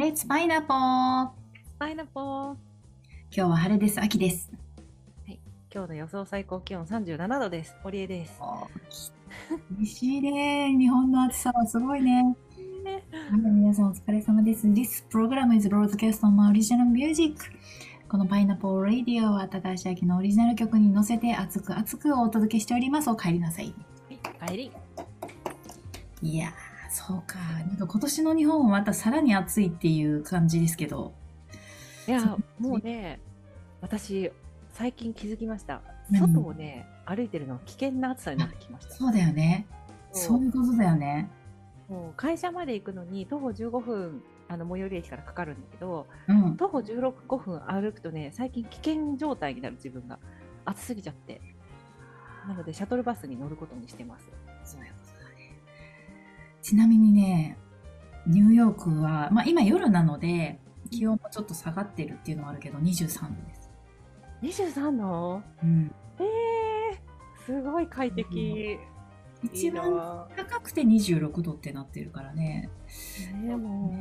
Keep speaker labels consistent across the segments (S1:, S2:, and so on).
S1: レッツパイナポー
S2: パイナポー。
S1: 今日は晴れです。秋です。
S2: 今日の予想最高気温37度です。堀江です。
S1: 厳しいね。日本の暑さはすごいね。皆さんお疲れ様です。This program is broadcast on my original music. このパイナポーラディオは高橋明のオリジナル曲に乗せて熱く熱くお届けしております。お帰りなさい。
S2: 帰り。
S1: いやー、そうか。なんか今年の日本はまたさらに暑いっていう感じですけど。
S2: いやもうね、私、最近気づきました。
S1: 何
S2: 外をね、歩いてるの危険な暑さになってきました。
S1: そうだよね。
S2: そ
S1: そうういうことだよね。
S2: もう会社まで行くのに徒歩15分、あの最寄り駅からかかるんだけど、
S1: うん。
S2: 徒歩16、5分歩くとね、最近危険状態になる自分が。暑すぎちゃって。なので、シャトルバスに乗ることにしてます。
S1: そう。ちなみにね、ニューヨークは、まあ今夜なので、気温もちょっと下がってるっていうのはあるけど、23度です。
S2: 23度？
S1: うん。
S2: ええー、すごい快適。いい
S1: 一番
S2: な
S1: 高くて26度ってなってるからね。
S2: ねも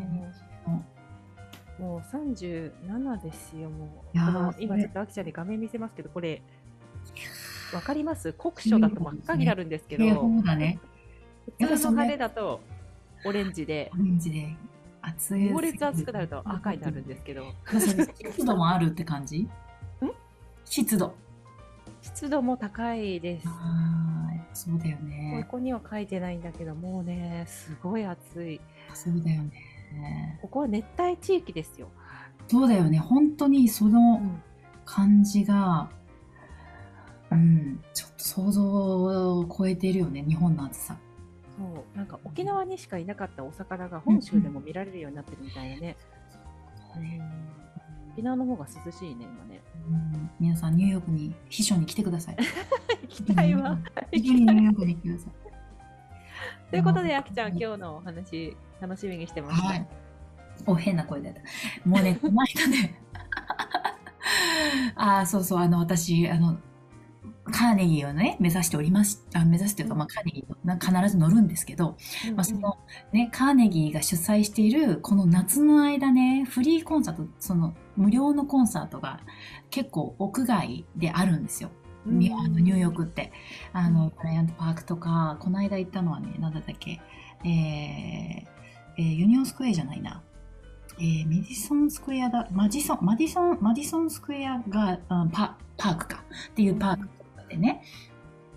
S2: う、もう37ですよ、もう。
S1: いやー
S2: この
S1: それ
S2: 今ちょっとアキちゃんに画面見せますけど、これ、わかります？酷暑だと真っ赤になるんですけど、
S1: 警報だね。
S2: 普通の晴れだとオレンジで
S1: オ、レンジで暑い。
S2: 猛烈暑くなると赤になるんですけど、
S1: 湿度もあるって感じ？湿度。
S2: 湿度も高いです。
S1: そうだよ
S2: こ
S1: ね。
S2: こには書いてないんだけど、もうね、すごい暑い。
S1: そうだよね。
S2: ここは熱帯地域ですよ。
S1: そうだよね。本当にその感じが、うん、ちょっと想像を超えてるよね、日本の暑さ。
S2: そうなんか沖縄にしかいなかったお魚が本州でも見られるようになってるみたいなね。沖縄の方が涼しいね、今ね。
S1: うん、皆さん、ニューヨークに、秘書に来てください。
S2: 行きたいわ。
S1: ニューヨークに来てください。
S2: ということで、あきちゃん、今日のお話、楽しみにしてます。
S1: はい。お、変な声だった。もうね、この間ね、ああ、そうそう、あの、私、あの、カーネギーをね、目指しております。あ目指してというか、まあ、カーネギーな必ず乗るんですけど、
S2: うん
S1: まあ、そのね、カーネギーが主催している、この夏の間ね、フリーコンサート、その無料のコンサートが結構屋外であるんですよ。
S2: うん
S1: にあのニューヨークって。あの、ブライアントパークとか、この間行ったのはね、なんだったっけ、えーえーユニオンスクエアじゃないな。えーメディソンスクエアだ、マジソン、マディソン、マディソンスクエアが、うんパパークかっていうパークとかでね、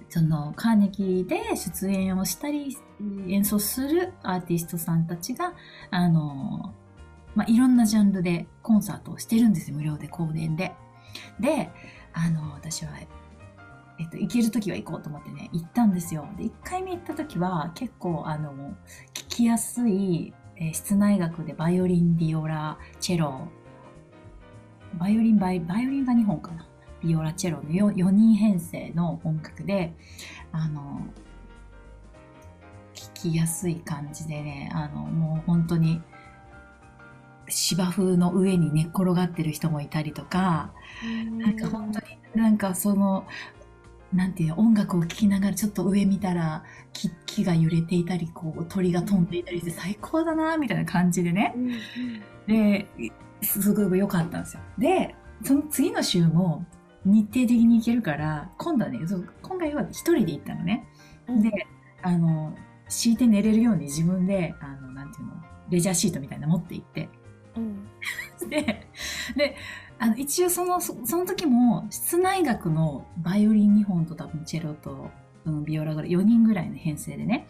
S1: そのカーネギーで出演をしたり演奏するアーティストさんたちが、あの、まあ、いろんなジャンルでコンサートをしてるんですよ、無料で、公演で。で、あの、私は、えっと、行けるときは行こうと思ってね、行ったんですよ。で、1回目行ったときは結構、あの、聞きやすい、え室内楽でバイオリン、ビオラ、チェロ、バイオリン、バイバイオリンが2本かな。ビオラ、チェロの 4, 4人編成の音楽で、あの、聞きやすい感じでね、あの、もう本当に、芝生の上に寝っ転がってる人もいたりとか、なんか本当になんかその、なんていうの音楽を聴きながらちょっと上見たら木木が揺れていたり、こう鳥が飛んでいたりして最高だなみたいな感じでね。で、すごく良かったんですよ。で、その次の週も日程的に行けるから、今度はね、そう今回は一人で行ったのね。
S2: うん
S1: で、あの、敷いて寝れるように自分で、あの、なんていうの、レジャーシートみたいなの持って行って、
S2: うん
S1: で、で、あの、一応その、そその時も、室内楽のバイオリン2本と多分チェロと、うんビオラぐらい、4人ぐらいの編成でね。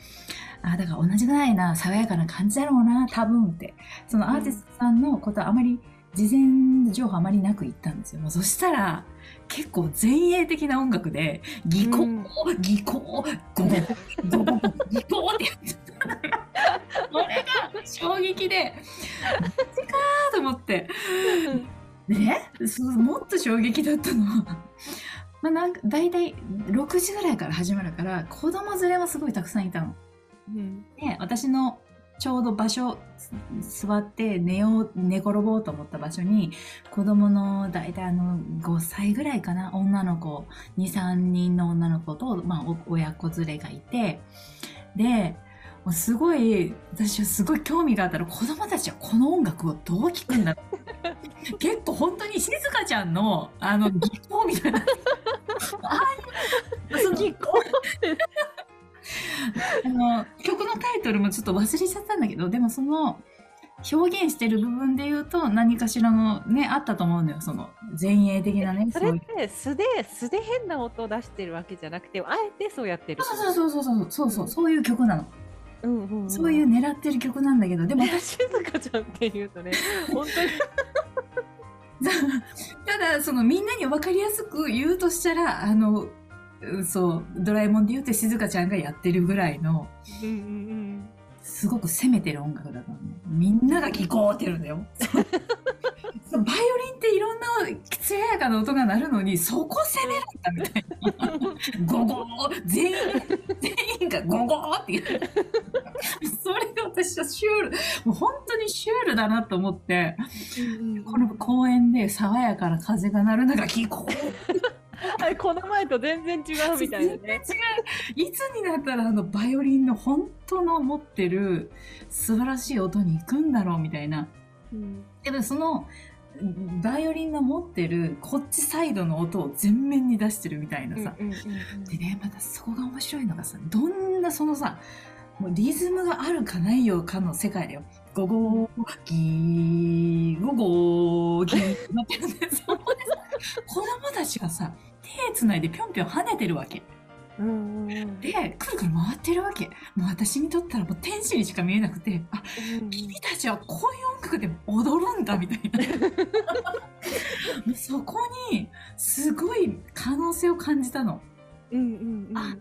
S1: あ、だから同じぐらいな爽やかな感じだろうな、多分って。そのアーティストさんのことはあまり、事前情報あまりなく行ったんですよ。もうそしたら、結構前衛的な音楽で、技巧、
S2: うん
S1: 技巧、ゴゴゴ、ゴ技巧ってやってた。これが衝撃で、マジかーと思って。でね、そうもっと衝撃だったのは、まあなんか、だいたい6時ぐらいから始まるから、子供連れはすごいたくさんいたの。
S2: うん
S1: で、私のちょうど場所、座って寝よう、寝転ぼうと思った場所に、子供のだいたいあの、5歳ぐらいかな、女の子、2、3人の女の子と、まあ、お親子連れがいて、で、もうすごい私はすごい興味があったら子供たちはこの音楽をどう聴くんだ 結構本当に静香ちゃんのあの技巧みたいな。ああいうその
S2: 技巧
S1: あの曲のタイトルもちょっと忘れちゃったんだけどでもその表現してる部分で言うと何かしらのねあったと思うんだよその前衛的なね
S2: それって素で素で変な音を出してるわけじゃなくてあえてそうやってる。
S1: そうそうそうそうそうそうそういう曲なの、
S2: うんうんうん、
S1: そういう狙ってる曲なんだけどでも
S2: ね静香ちゃんって言うとね 本当に。
S1: ただそのみんなに分かりやすく言うとしたらあのうんそうドラえもんで言うと静香ちゃんがやってるぐらいの
S2: うんうんうん
S1: すごく攻めてる音楽だからね。みんなが聞こうってるんだよ。バイオリンっていろんな艶やかな音が鳴るのにそこ攻めるんだみたいな。ゴゴー全員全員がゴゴーって言う。それが私はシュールもう本当にシュールだなと思って。この公園で爽やかな風が鳴るのが聞こう
S2: あれこの前と全然違うみたいな
S1: 全然
S2: ね。
S1: 違 ういつになったらあのバイオリンの本当の持ってる素晴らしい音に行くんだろうみたいな。
S2: うん
S1: でもそのバイオリンの持ってるこっちサイドの音を全面に出してるみたいなさ、
S2: うんうんうん
S1: でねまたそこが面白いのがさどんなそのさもうリズムがあるかないよかの世界だよ。ゴゴーギーゴゴーギーってなってるんでそこでさ子供たちがさ手つないでぴょんぴょん跳ねてるわけ。
S2: うんうんうん。
S1: でくるくる回ってるわけ。もう私にとったらもう天使にしか見えなくてあ君たちはこういう音楽で踊るんだみたいな。そこにすごい可能性を感じたの。
S2: うんうんうん。
S1: あ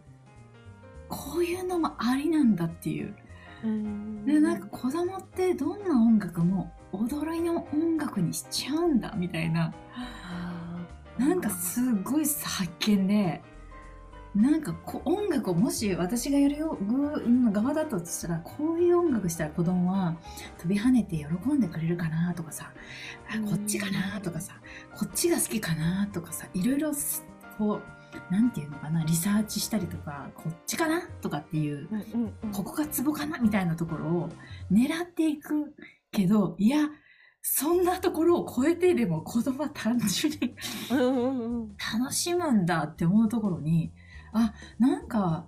S1: こういうのもありなんだっていう。
S2: うん
S1: でなんか子供ってどんな音楽も踊りの音楽にしちゃうんだみたいななんかすごい発見でなんかこう音楽をもし私がやるよ側だとしたらこういう音楽したら子供は飛び跳ねて喜んでくれるかなとかさあこっちかなとかさこっちが好きかなとかさいろいろすこうなんていうのかなリサーチしたりとかこっちかなとかっていう
S2: うんうんうん。
S1: ここがツボかなみたいなところを狙っていくけどいやそんなところを超えてでも子供は単純に楽しむんだって思うところにあなんか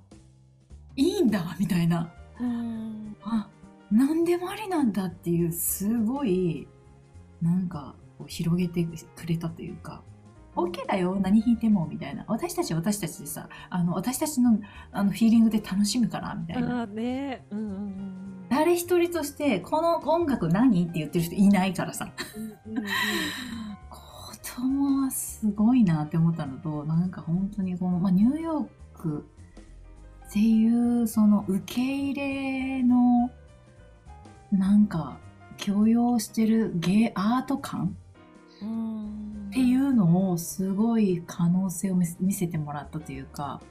S1: いいんだみたいな。
S2: うん。
S1: あ何でもありなんだっていうすごいなんか広げてくれたというか OK だよ何弾いてもみたいな。私たちは私たちでさあの私たちのあのフィーリングで楽しむからみたいな。
S2: ね。うんうんうん。
S1: 誰一人としてこの音楽何って言ってる人いないからさ。
S2: うんうんうん。
S1: 子供はすごいなって思ったのとなんか本当にこの、まあ、ニューヨークっていうその受け入れのなんか許容してる芸アート感
S2: うん。
S1: ってのをすごい可能性を見せてもらったというか、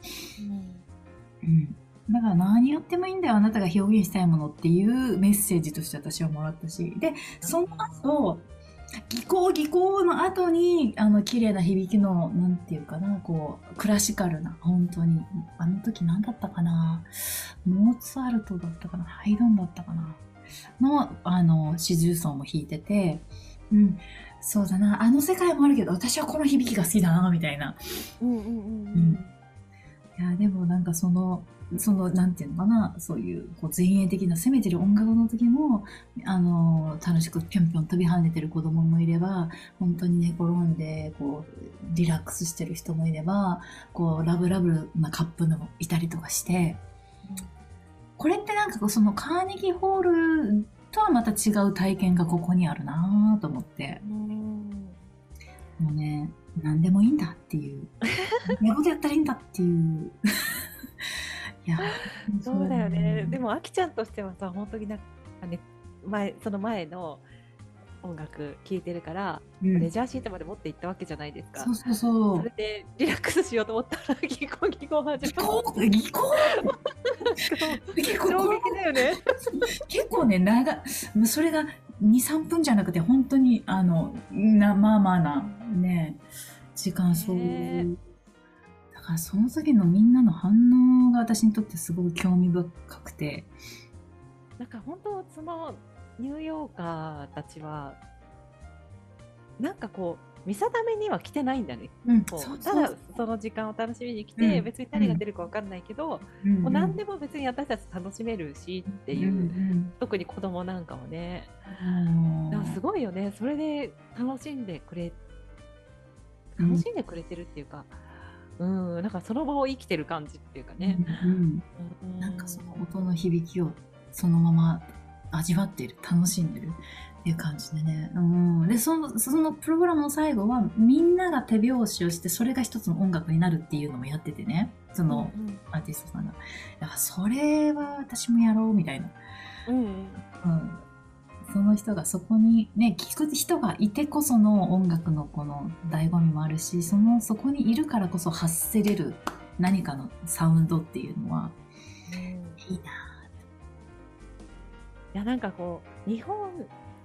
S2: うん。
S1: うん、だから何やってもいいんだよあなたが表現したいものっていうメッセージとして私はもらったし。でその後技巧技巧の後にあの綺麗な響きのなんていうかなこうクラシカルな本当にあの時何だったかな。モーツァルトだったかな。ハイドンだったかな。のあの四重奏も弾いてて。うん。そうだな。あの世界もあるけど私はこの響きが好きだなみたいな。
S2: うんうんうん
S1: いやでもなんかそのそのなんていうのかな。そういうこう前衛的な攻めてる音楽の時もあの楽しくぴょんぴょん飛び跳ねてる子供もいれば本当に寝転んでこうリラックスしてる人もいればこうラブラブなカップルもいたりとかして。これってなんかそのカーネギーホールとはまた違う体験がここにあるなと思って。
S2: うん
S1: もうね何でもいいんだっていう。寝言やったらいいんだっていう。いや
S2: そうだよね。でも、あきちゃんとしてはさ、本当になんかね、前、その前の音楽聴いてるから、
S1: うん。
S2: レジャーシートまで持って行ったわけじゃないですか。
S1: そうそうそ
S2: そうれ。でリラックスしようと思ったら、ギコギコ始
S1: 技
S2: ま
S1: 巧技巧結構
S2: 衝撃だよね。
S1: 結構ね長いそれが23分じゃなくて本当にあのなまあまあなね時間そう、
S2: ね
S1: だからその時のみんなの反応が私にとってすごく興味深くて。
S2: なんか本当そのニューヨーカーたちはなんかこう見定めには来てないんだね。
S1: うん。そうそう
S2: ただその時間を楽しみに来て、
S1: うん。
S2: 別に何が出るかわかんないけど、もう何でも別に私たち楽しめるしっていう、
S1: ん
S2: 特に子供なんかはね、
S1: うん。
S2: すごいよね。それで楽しんでくれ
S1: うん。
S2: 楽しんでくれてるっていうか、うん、なんかその場を生きてる感じっていうかね。
S1: うん
S2: うん。
S1: なんかその音の響きをそのまま味わっている楽しんでるいう感じでね、うん、でそのそのプログラムの最後はみんなが手拍子をしてそれが一つの音楽になるっていうのもやっててね。その
S2: うん
S1: アーティストさんが。だからそれは私もやろうみたいな、
S2: うんうん。
S1: うん、その人がそこにね聞く人がいてこその音楽のこの醍醐味もあるしそのそこにいるからこそ発せれる何かのサウンドっていうのは
S2: うん。
S1: いいな。
S2: いやなんかこう日本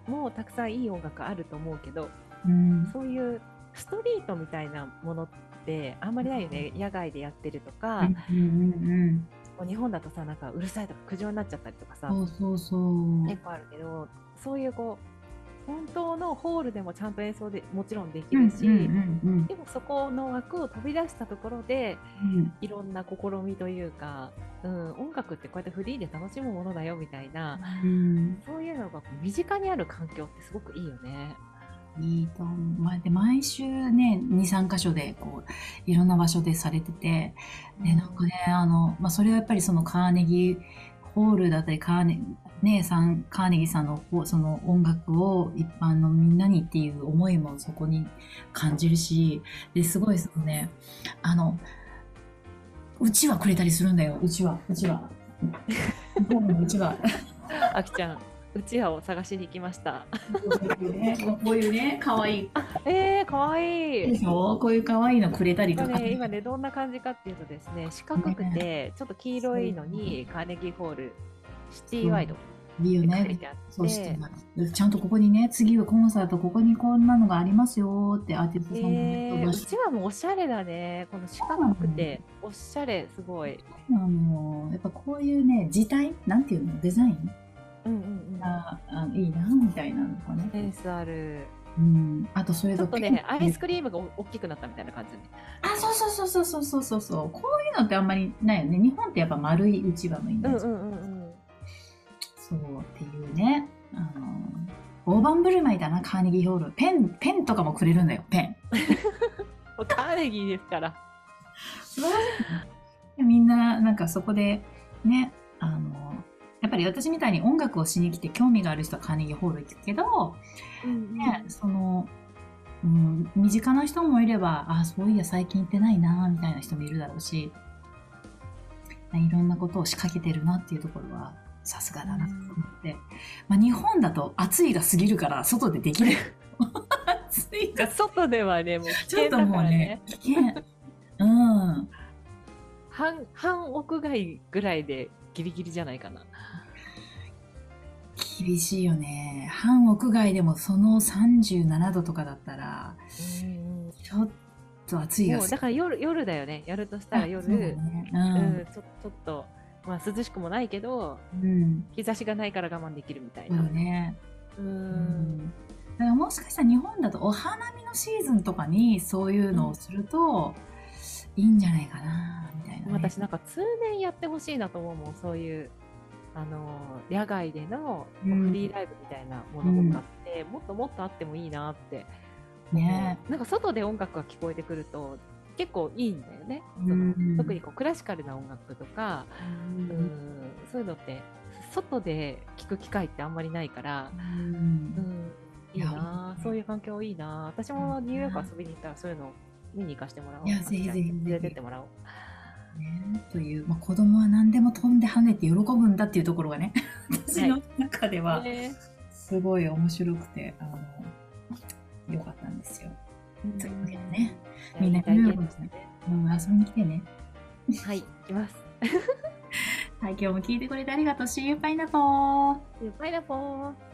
S2: もたくさんいい音楽あると思うけど
S1: うん。
S2: そういうストリートみたいなものってあんまりないよね。野外でやってると
S1: う
S2: か、
S1: んうん
S2: もう日本だとさなんかうるさいとか苦情になっちゃったりとかさ
S1: うん、そうそうそう。
S2: 結構あるけどそういうこう本当のホールでもちゃんと演奏でもちろんできるし、でもそこの枠を飛び出したところで
S1: うん
S2: いろんな試みというか、うん、音楽ってこうやってフリーで楽しむものだよみたいな
S1: うん
S2: そういうのが身近にある環境ってすごくいいよね。
S1: いいと思う。毎週ね、2、3箇所でこういろんな場所でされてて、でなんかね、あの、まあ、それはやっぱりそのカーネギーホールだったり、カーネ姉さん、カーネギーさんのその音楽を一般のみんなにっていう思いもそこに感じるし、ですごいそのね、あの、うちわくれたりするんだよ、うちわ、うちわ。ホームのうちわ。
S2: あきちゃんうちわを探しに行きました。
S1: こういうね、かわいい。
S2: えー、かわいい。
S1: でしょ？こういう可愛いのくれたりとか。
S2: 今ね、今ね、どんな感じかっていうとですね、四角くて、ちょっと黄色いのに、カーネギーホール、シティワイドっ
S1: いいよね。そうしてますちゃんとここにね、次はコンサート、ここにこんなのがありますよってアーティストさんも
S2: え
S1: ね、
S2: ー、うちわもおしゃれだね。この四角くて、おしゃれ、すごい。
S1: あのやっぱこういうね、字体なんていうの？デザイン？
S2: うんうんうん。
S1: があいいな、みたいなのがね。
S2: センスある。
S1: うん。あとそれと
S2: ちょっとね、アイスクリームが大きくなったみたいな感じね。
S1: あ、そうそうそうそうそうそうそう。こういうのってあんまりないよね。日本ってやっぱ丸いうちわのイメージ。
S2: うんうんうんうん。
S1: そうっていうね。あの大盤振る舞いだな、カーネギーホール。ペン、ペンとかもくれるんだよ、ペン。
S2: カーネギーですから。
S1: 素晴らしい。みんな、なんかそこで、ね、あの、やっぱり私みたいに音楽をしに来て興味がある人はカーネギーホール行くけど、ね、その、うん、身近な人もいれば、あ、そういや最近行ってないな、みたいな人もいるだろうし、いろんなことを仕掛けてるなっていうところは、さすがだなと思って。まあ、日本だと暑いが過ぎるから、外でできない。暑いが
S2: 外ではね、もう危
S1: ちょっと
S2: 険だ
S1: もうね
S2: からね。、
S1: 危険。うん。
S2: 半半屋外ぐらいでギリギリじゃないかな。
S1: 厳しいよね。半屋外でもその37度とかだったら、ちょっと暑いが
S2: もうだから夜夜だよね。やるとしたら夜、
S1: そうだね
S2: うん、ちょちょっと、まあ、涼しくもないけど、
S1: うん。うん。
S2: 日差しがないから我慢できるみたいな。
S1: ね。
S2: う
S1: うんん。だからもしかしたら日本だとお花見のシーズンとかにそういうのをするといいんじゃないかな、みたいな、ね。
S2: 私なんか通年やってほしいなと思うもんそういうあの野外での
S1: うん
S2: フリーライブみたいなものとかって、もっともっとあってもいいなって、
S1: ね
S2: なんか外で音楽が聞こえてくると結構いいんだよね、特にこうクラシカルな音楽とか、
S1: う
S2: うんん、そういうのって外で聞く機会ってあんまりないから、
S1: うん。
S2: うん、いいなあ。そういう環境いいなあ。私もニューヨーク遊びに行ったらそういうの見に行かしてもらおう。
S1: いやぜひぜひ。
S2: 連れてってもらおう。
S1: ね、という、まあ、子供は何でも飛んで跳ねて喜ぶんだっていうところがね 私の中では
S2: ね。
S1: すごい面白くて、あの良かったんですよ。というわけでね、みんな
S2: ね
S1: うん、遊びに来てね。
S2: はい、行きます。
S1: はい、今日も聞いてくれてありがとう。See you, パイナポー。
S2: パイナポー。